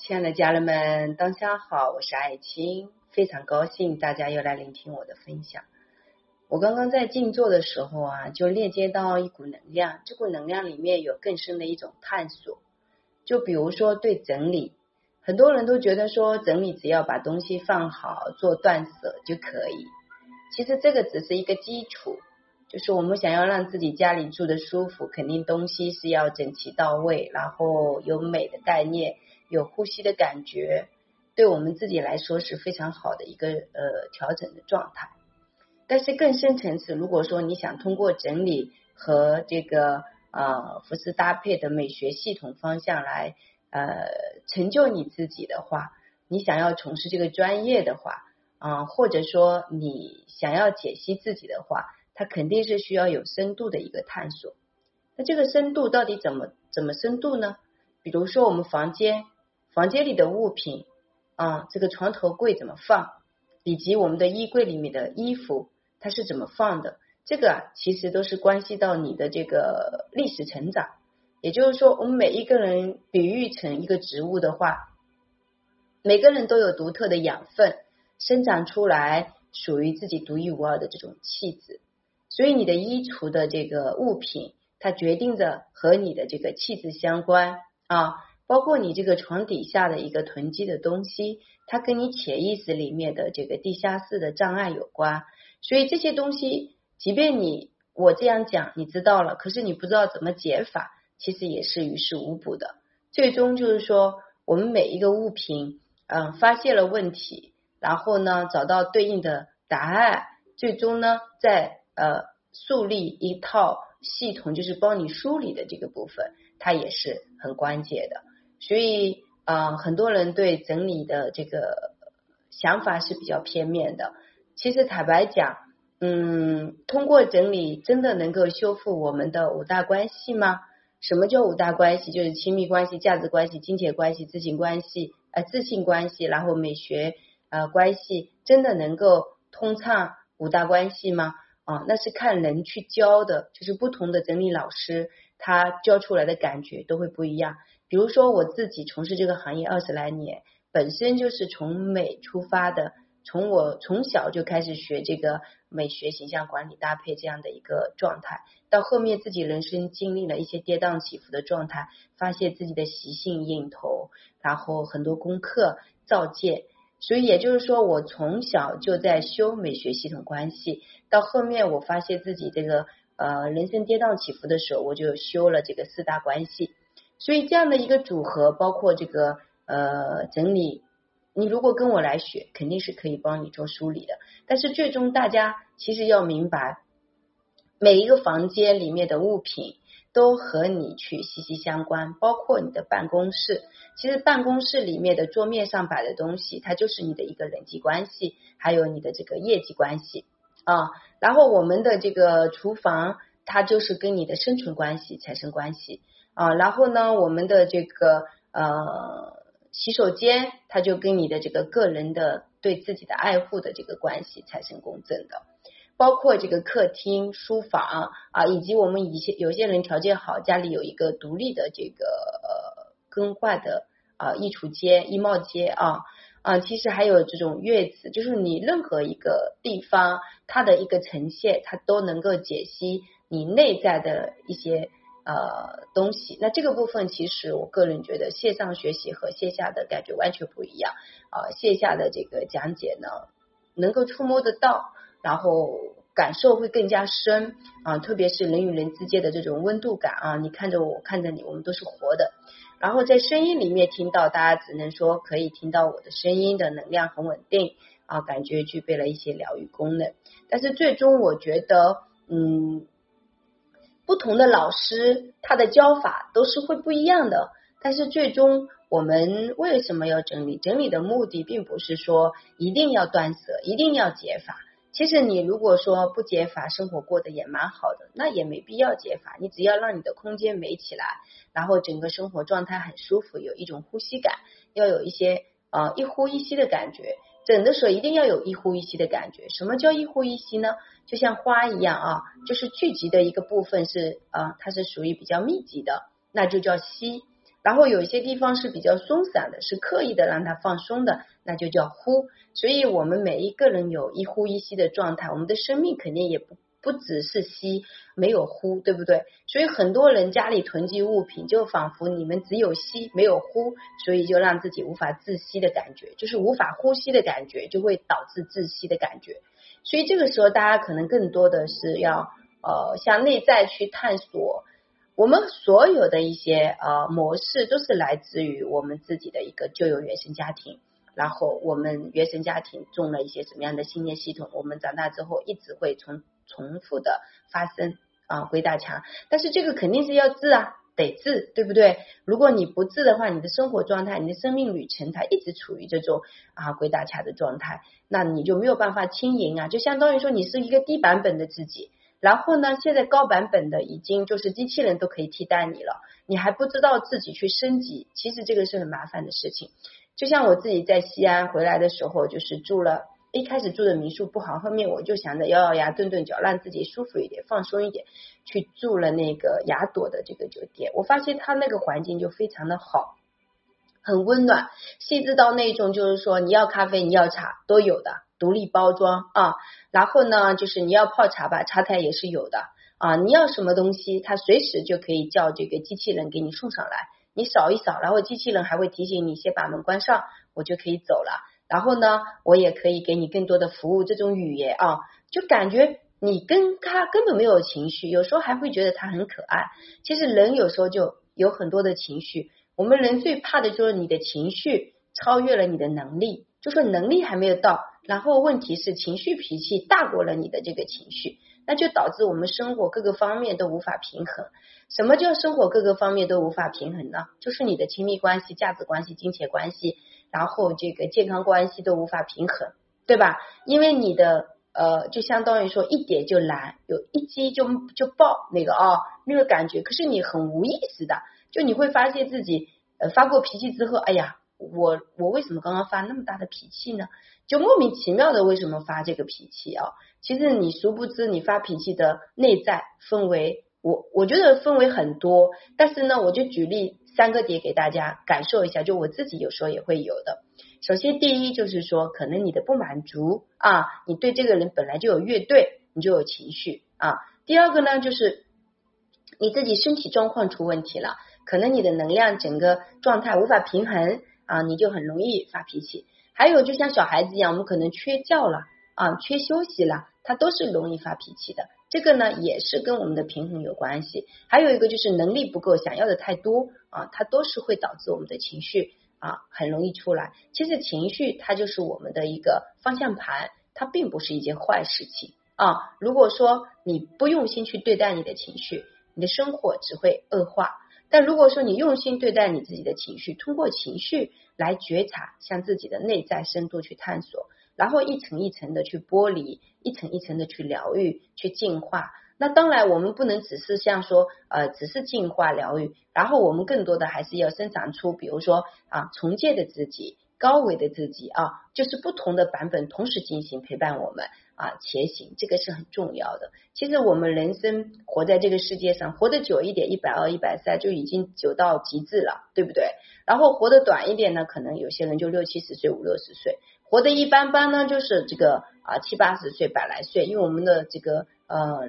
亲爱的家人们，当下好，我是爱青，非常高兴大家又来聆听我的分享。我刚刚在静坐的时候啊，就链接到一股能量，这股能量里面有更深的一种探索。就比如说对整理，很多人都觉得说整理只要把东西放好，做断舍就可以。其实这个只是一个基础，就是我们想要让自己家里住的舒服，肯定东西是要整齐到位，然后有美的概念，有呼吸的感觉，对我们自己来说是非常好的一个呃调整的状态。但是更深层次，如果说你想通过整理和这个呃服饰搭配的美学系统方向来呃成就你自己的话，你想要从事这个专业的话啊，或者说你想要解析自己的话，它肯定是需要有深度的一个探索。那这个深度到底怎么怎么深度呢？比如说我们房间房间里的物品啊，这个床头柜怎么放，以及我们的衣柜里面的衣服。它是怎么放的？这个啊，其实都是关系到你的这个历史成长。也就是说，我们每一个人比喻成一个植物的话，每个人都有独特的养分，生长出来属于自己独一无二的这种气质。所以，你的衣橱的这个物品，它决定着和你的这个气质相关啊。包括你这个床底下的一个囤积的东西，它跟你潜意识里面的这个地下室的障碍有关。所以这些东西，即便你我这样讲，你知道了，可是你不知道怎么解法，其实也是于事无补的。最终就是说，我们每一个物品，嗯，发现了问题，然后呢，找到对应的答案，最终呢，再呃树立一套系统，就是帮你梳理的这个部分，它也是很关键的。所以啊，很多人对整理的这个想法是比较片面的。其实坦白讲，嗯，通过整理真的能够修复我们的五大关系吗？什么叫五大关系？就是亲密关系、价值关系、金钱关系、自信关系、呃自信关系，然后美学呃关系，真的能够通畅五大关系吗？啊，那是看人去教的，就是不同的整理老师他教出来的感觉都会不一样。比如说我自己从事这个行业二十来年，本身就是从美出发的。从我从小就开始学这个美学、形象管理、搭配这样的一个状态，到后面自己人生经历了一些跌宕起伏的状态，发现自己的习性引头，然后很多功课造界，所以也就是说，我从小就在修美学系统关系，到后面我发现自己这个呃人生跌宕起伏的时候，我就修了这个四大关系，所以这样的一个组合，包括这个呃整理。你如果跟我来学，肯定是可以帮你做梳理的。但是最终大家其实要明白，每一个房间里面的物品都和你去息息相关，包括你的办公室。其实办公室里面的桌面上摆的东西，它就是你的一个人际关系，还有你的这个业绩关系啊。然后我们的这个厨房，它就是跟你的生存关系产生关系啊。然后呢，我们的这个呃。洗手间，它就跟你的这个个人的对自己的爱护的这个关系产生共振的，包括这个客厅、书房啊，以及我们一些有些人条件好，家里有一个独立的这个呃更换的啊衣橱间、衣帽间啊啊，其实还有这种月子，就是你任何一个地方它的一个呈现，它都能够解析你内在的一些。呃，东西，那这个部分其实我个人觉得线上学习和线下的感觉完全不一样啊。线下的这个讲解呢，能够触摸得到，然后感受会更加深啊。特别是人与人之间的这种温度感啊，你看着我，看着你，我们都是活的。然后在声音里面听到，大家只能说可以听到我的声音的能量很稳定啊，感觉具备了一些疗愈功能。但是最终我觉得，嗯。不同的老师，他的教法都是会不一样的。但是最终，我们为什么要整理？整理的目的并不是说一定要断舍，一定要解法。其实你如果说不解法，生活过得也蛮好的，那也没必要解法。你只要让你的空间美起来，然后整个生活状态很舒服，有一种呼吸感，要有一些呃一呼一吸的感觉。整的时候一定要有一呼一吸的感觉。什么叫一呼一吸呢？就像花一样啊，就是聚集的一个部分是啊，它是属于比较密集的，那就叫吸。然后有一些地方是比较松散的，是刻意的让它放松的，那就叫呼。所以我们每一个人有一呼一吸的状态，我们的生命肯定也不不只是吸，没有呼，对不对？所以很多人家里囤积物品，就仿佛你们只有吸没有呼，所以就让自己无法窒息的感觉，就是无法呼吸的感觉，就会导致窒息的感觉。所以这个时候，大家可能更多的是要呃向内在去探索。我们所有的一些呃模式都是来自于我们自己的一个旧有原生家庭，然后我们原生家庭种了一些什么样的信念系统，我们长大之后一直会重重复的发生啊鬼打墙，但是这个肯定是要治啊，得治，对不对？如果你不治的话，你的生活状态、你的生命旅程它一直处于这种啊鬼打墙的状态，那你就没有办法轻盈啊，就相当于说你是一个低版本的自己。然后呢？现在高版本的已经就是机器人都可以替代你了，你还不知道自己去升级，其实这个是很麻烦的事情。就像我自己在西安回来的时候，就是住了一开始住的民宿不好，后面我就想着咬咬牙、顿顿脚，让自己舒服一点、放松一点，去住了那个雅朵的这个酒店。我发现它那个环境就非常的好，很温暖，细致到那种就是说你要咖啡、你要茶都有的。独立包装啊，然后呢，就是你要泡茶吧，茶台也是有的啊。你要什么东西，它随时就可以叫这个机器人给你送上来。你扫一扫，然后机器人还会提醒你先把门关上，我就可以走了。然后呢，我也可以给你更多的服务。这种语言啊，就感觉你跟他根本没有情绪，有时候还会觉得他很可爱。其实人有时候就有很多的情绪，我们人最怕的就是你的情绪超越了你的能力，就说能力还没有到。然后问题是情绪脾气大过了你的这个情绪，那就导致我们生活各个方面都无法平衡。什么叫生活各个方面都无法平衡呢？就是你的亲密关系、价值关系、金钱关系，然后这个健康关系都无法平衡，对吧？因为你的呃，就相当于说一点就燃，有一击就就爆那个啊那个感觉。可是你很无意识的，就你会发现自己呃发过脾气之后，哎呀。我我为什么刚刚发那么大的脾气呢？就莫名其妙的为什么发这个脾气啊？其实你殊不知，你发脾气的内在氛围，我我觉得氛围很多。但是呢，我就举例三个点给大家感受一下，就我自己有时候也会有的。首先，第一就是说，可能你的不满足啊，你对这个人本来就有乐队，你就有情绪啊。第二个呢，就是你自己身体状况出问题了，可能你的能量整个状态无法平衡。啊，你就很容易发脾气。还有，就像小孩子一样，我们可能缺觉了啊，缺休息了，他都是容易发脾气的。这个呢，也是跟我们的平衡有关系。还有一个就是能力不够，想要的太多啊，它都是会导致我们的情绪啊很容易出来。其实情绪它就是我们的一个方向盘，它并不是一件坏事情啊。如果说你不用心去对待你的情绪，你的生活只会恶化。但如果说你用心对待你自己的情绪，通过情绪来觉察，向自己的内在深度去探索，然后一层一层的去剥离，一层一层的去疗愈、去净化。那当然，我们不能只是像说呃，只是净化疗愈，然后我们更多的还是要生长出，比如说啊，重建的自己。高维的自己啊，就是不同的版本同时进行陪伴我们啊前行，这个是很重要的。其实我们人生活在这个世界上，活得久一点，一百二、一百三就已经久到极致了，对不对？然后活得短一点呢，可能有些人就六七十岁、五六十岁；活得一般般呢，就是这个啊七八十岁、百来岁。因为我们的这个呃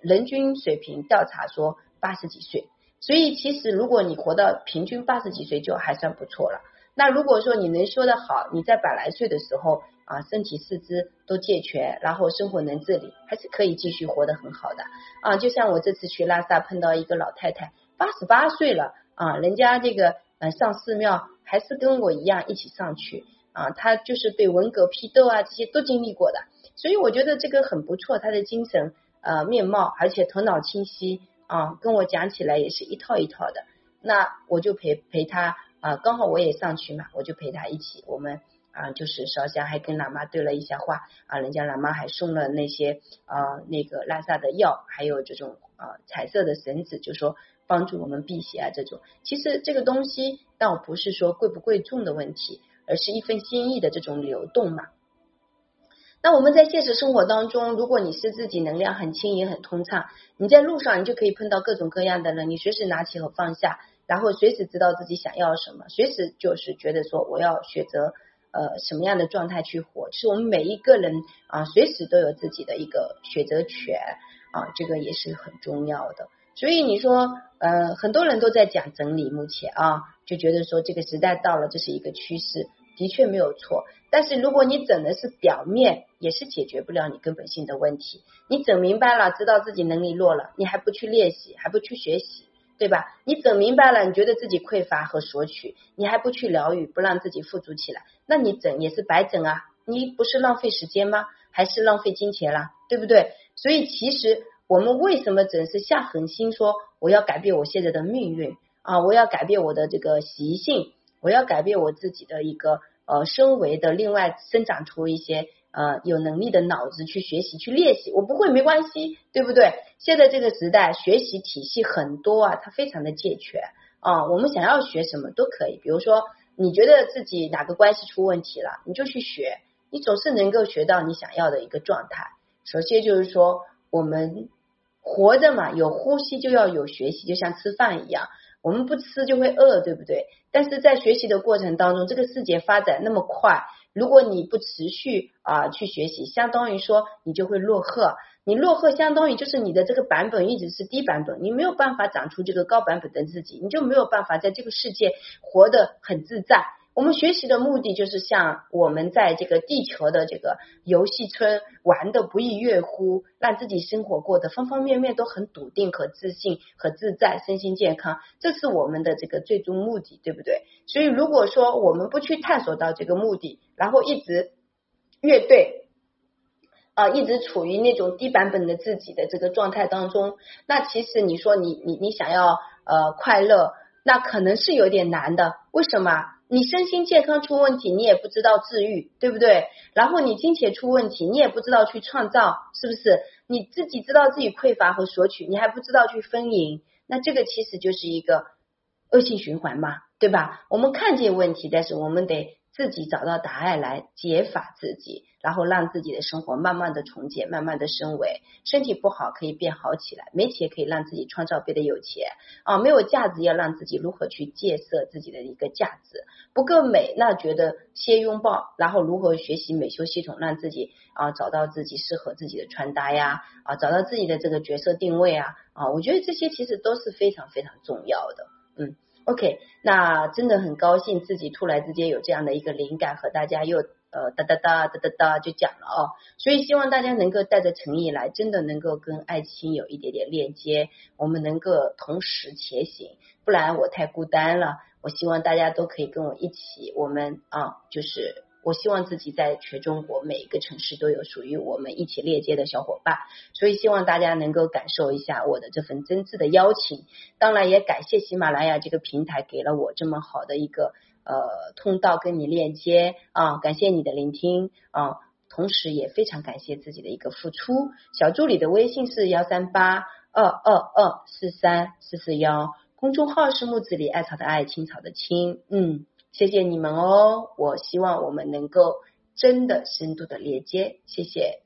人均水平调查说八十几岁，所以其实如果你活到平均八十几岁，就还算不错了。那如果说你能说的好，你在百来岁的时候啊，身体四肢都健全，然后生活能自理，还是可以继续活得很好的啊。就像我这次去拉萨碰到一个老太太，八十八岁了啊，人家这个呃上寺庙还是跟我一样一起上去啊，她就是对文革批斗啊这些都经历过的，所以我觉得这个很不错，她的精神呃面貌，而且头脑清晰啊，跟我讲起来也是一套一套的，那我就陪陪她。啊，刚好我也上去嘛，我就陪他一起，我们啊就是烧香，还跟喇嘛对了一下话啊，人家喇嘛还送了那些啊那个拉萨的药，还有这种啊彩色的绳子，就说帮助我们辟邪啊这种。其实这个东西倒不是说贵不贵重的问题，而是一份心意的这种流动嘛。那我们在现实生活当中，如果你是自己能量很轻盈、很通畅，你在路上你就可以碰到各种各样的人，你随时拿起和放下。然后随时知道自己想要什么，随时就是觉得说我要选择呃什么样的状态去活。其实我们每一个人啊，随时都有自己的一个选择权啊，这个也是很重要的。所以你说，呃，很多人都在讲整理，目前啊，就觉得说这个时代到了，这是一个趋势，的确没有错。但是如果你整的是表面，也是解决不了你根本性的问题。你整明白了，知道自己能力弱了，你还不去练习，还不去学习，对吧？你整明白了，你觉得自己匮乏和索取，你还不去疗愈，不让自己富足起来，那你整也是白整啊！你不是浪费时间吗？还是浪费金钱啦，对不对？所以其实。我们为什么总是下狠心说我要改变我现在的命运啊？我要改变我的这个习性，我要改变我自己的一个呃身维的，另外生长出一些呃有能力的脑子去学习去练习。我不会没关系，对不对？现在这个时代学习体系很多啊，它非常的健全啊。我们想要学什么都可以，比如说你觉得自己哪个关系出问题了，你就去学，你总是能够学到你想要的一个状态。首先就是说我们。活着嘛，有呼吸就要有学习，就像吃饭一样，我们不吃就会饿，对不对？但是在学习的过程当中，这个世界发展那么快，如果你不持续啊去学习，相当于说你就会落后。你落后，相当于就是你的这个版本一直是低版本，你没有办法长出这个高版本的自己，你就没有办法在这个世界活得很自在。我们学习的目的就是像我们在这个地球的这个游戏村玩的不亦乐乎，让自己生活过得方方面面都很笃定和自信和自在，身心健康，这是我们的这个最终目的，对不对？所以如果说我们不去探索到这个目的，然后一直乐队啊，一直处于那种低版本的自己的这个状态当中，那其实你说你你你想要呃快乐，那可能是有点难的，为什么？你身心健康出问题，你也不知道治愈，对不对？然后你金钱出问题，你也不知道去创造，是不是？你自己知道自己匮乏和索取，你还不知道去丰盈，那这个其实就是一个恶性循环嘛，对吧？我们看见问题，但是我们得。自己找到答案来解法自己，然后让自己的生活慢慢的重建，慢慢的升维。身体不好可以变好起来，没钱可以让自己创造变得有钱啊！没有价值要让自己如何去建设自己的一个价值？不够美，那觉得先拥抱，然后如何学习美修系统，让自己啊找到自己适合自己的穿搭呀啊，找到自己的这个角色定位啊啊！我觉得这些其实都是非常非常重要的，嗯。OK，那真的很高兴自己突然之间有这样的一个灵感，和大家又呃哒哒哒哒哒哒就讲了哦，所以希望大家能够带着诚意来，真的能够跟爱情有一点点链接，我们能够同时前行，不然我太孤单了。我希望大家都可以跟我一起，我们啊就是。我希望自己在全中国每一个城市都有属于我们一起链接的小伙伴，所以希望大家能够感受一下我的这份真挚的邀请。当然也感谢喜马拉雅这个平台给了我这么好的一个呃通道跟你链接啊，感谢你的聆听啊，同时也非常感谢自己的一个付出。小助理的微信是幺三八二二二四三四四幺，公众号是木子里艾草的艾，青草的青，嗯。谢谢你们哦，我希望我们能够真的深度的连接，谢谢。